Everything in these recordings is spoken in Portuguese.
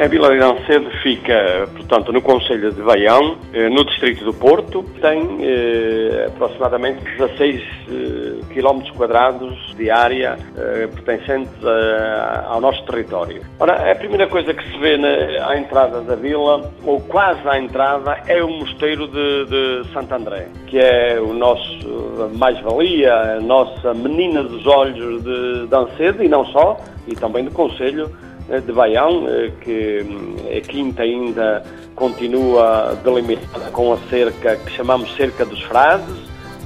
A Vila de Alcedo fica, portanto, no Conselho de Baião, eh, no Distrito do Porto. Tem eh, aproximadamente 16 eh, km quadrados de área eh, pertencente a, ao nosso território. Ora, a primeira coisa que se vê na, à entrada da vila, ou quase à entrada, é o Mosteiro de, de Santo André, que é o nosso mais-valia, a nossa menina dos olhos de, de Ancedo, e não só, e também do Conselho de Baião, eh, que hum, a quinta ainda continua delimitada com a cerca que chamamos cerca dos frades,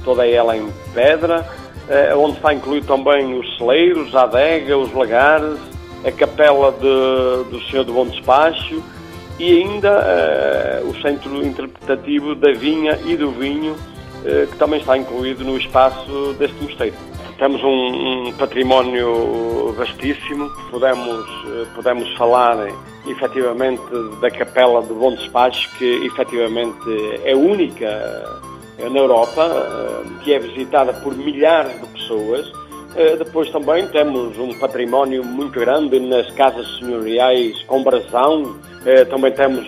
toda ela em pedra, eh, onde está incluído também os celeiros, a adega, os lagares, a capela de, do Senhor do Bom Despacho e ainda o centro interpretativo da vinha e do vinho, que também está incluído no espaço deste mosteiro. Temos um, um património vastíssimo, podemos, eh, podemos falar efetivamente da Capela de Bom Despacho, que efetivamente é única eh, na Europa, eh, que é visitada por milhares de pessoas. Depois também temos um património muito grande nas casas senhoriais com brasão. Também temos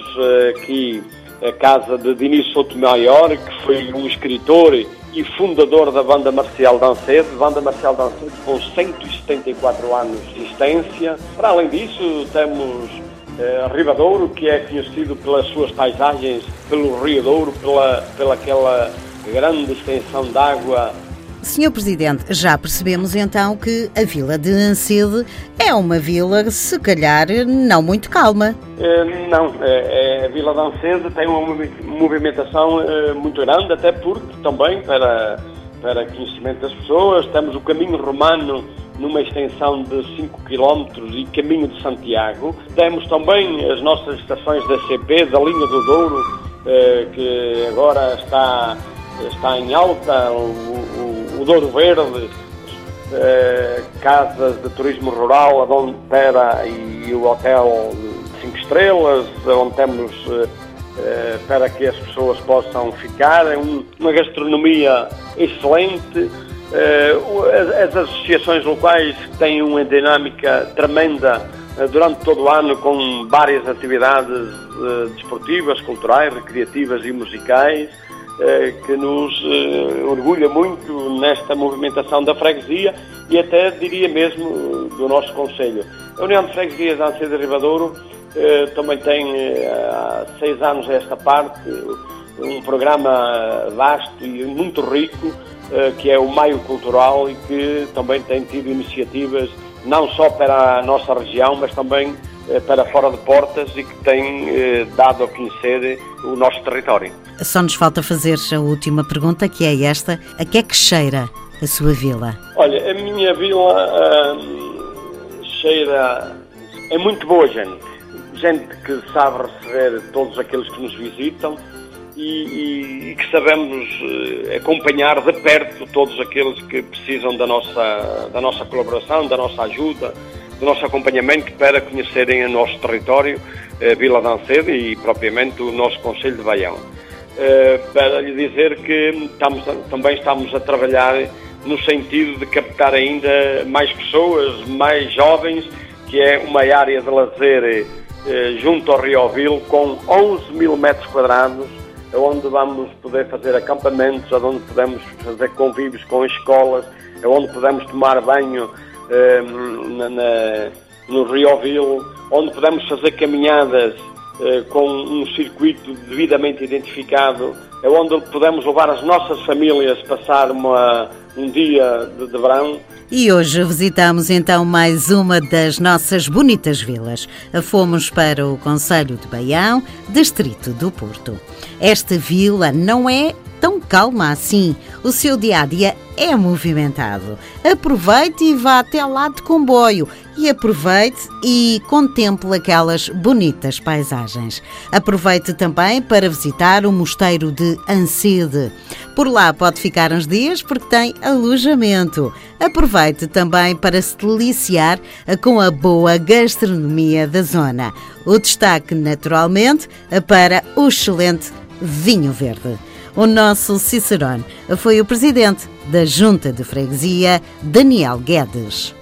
aqui a casa de Diniz Sotomayor, que foi um escritor e fundador da Banda Marcial Dancedo, Banda Marcial Dancedo com 174 anos de existência. Para além disso, temos eh, Ribadouro, que é conhecido pelas suas paisagens, pelo Rio Douro, pela, pela aquela grande extensão de água Senhor Presidente, já percebemos então que a Vila de Ancede é uma vila, se calhar, não muito calma. É, não, é, a Vila de Ancede tem uma movimentação muito grande, até porque também, para, para conhecimento das pessoas, temos o caminho romano numa extensão de 5 km e caminho de Santiago. Temos também as nossas estações da CP, da linha do Douro, que agora está, está em alta, o, o Douro Verde, eh, casas de turismo rural, a Dom Pera e o Hotel 5 Estrelas, onde temos eh, para que as pessoas possam ficar, é um, uma gastronomia excelente, eh, as, as, associações locais têm uma dinâmica tremenda eh, durante todo o ano com várias atividades eh, desportivas, culturais, recreativas e musicais. Eh, que nos eh, orgulha muito nesta movimentação da freguesia e até diria mesmo do nosso Conselho. A União de Freguesias Ancedo de Ribadouro eh, também tem há seis anos esta parte um programa vasto e muito rico que é o Maio Cultural e que também tem tido iniciativas não só para a nossa região, mas também eh, para fora de portas e que tem eh, dado a conhecer o nosso território. Só nos falta fazer a última pergunta, que é esta: a que é que cheira a sua vila? Olha, a minha vila hum, cheira. é muito boa gente. Gente que sabe receber todos aqueles que nos visitam e, e, e que sabemos uh, acompanhar de perto todos aqueles que precisam da nossa, da nossa colaboração, da nossa ajuda do nosso acompanhamento para conhecerem o nosso território, a Vila de Ancedo e propriamente o nosso Conselho de Baião. Eh, para lhe dizer que estamos, também estamos a trabalhar no sentido de captar ainda mais pessoas, mais jovens, que é uma área de lazer eh, junto ao Rio Ovil com 11 mil metros quadrados, onde vamos poder fazer acampamentos, onde podemos fazer convívios com escolas, onde podemos tomar banho na, na, no Rioville, onde podemos fazer caminhadas uh, com um circuito devidamente identificado, é onde podemos levar as nossas famílias passar uma, um dia de, de verão. E hoje visitamos então mais uma das nossas bonitas vilas. Fomos para o Conselho de Baião, distrito do Porto. Esta vila não é tão calma assim. O seu dia a dia é movimentado. Aproveite e vá até lá de comboio e aproveite e contemple aquelas bonitas paisagens. Aproveite também para visitar o mosteiro de Ancede. Por lá pode ficar uns dias porque tem alojamento. Aproveite também para se deliciar com a boa gastronomia da zona. O destaque, naturalmente, para o excelente vinho verde. O nosso Cicerone foi o presidente da Junta de Freguesia, Daniel Guedes.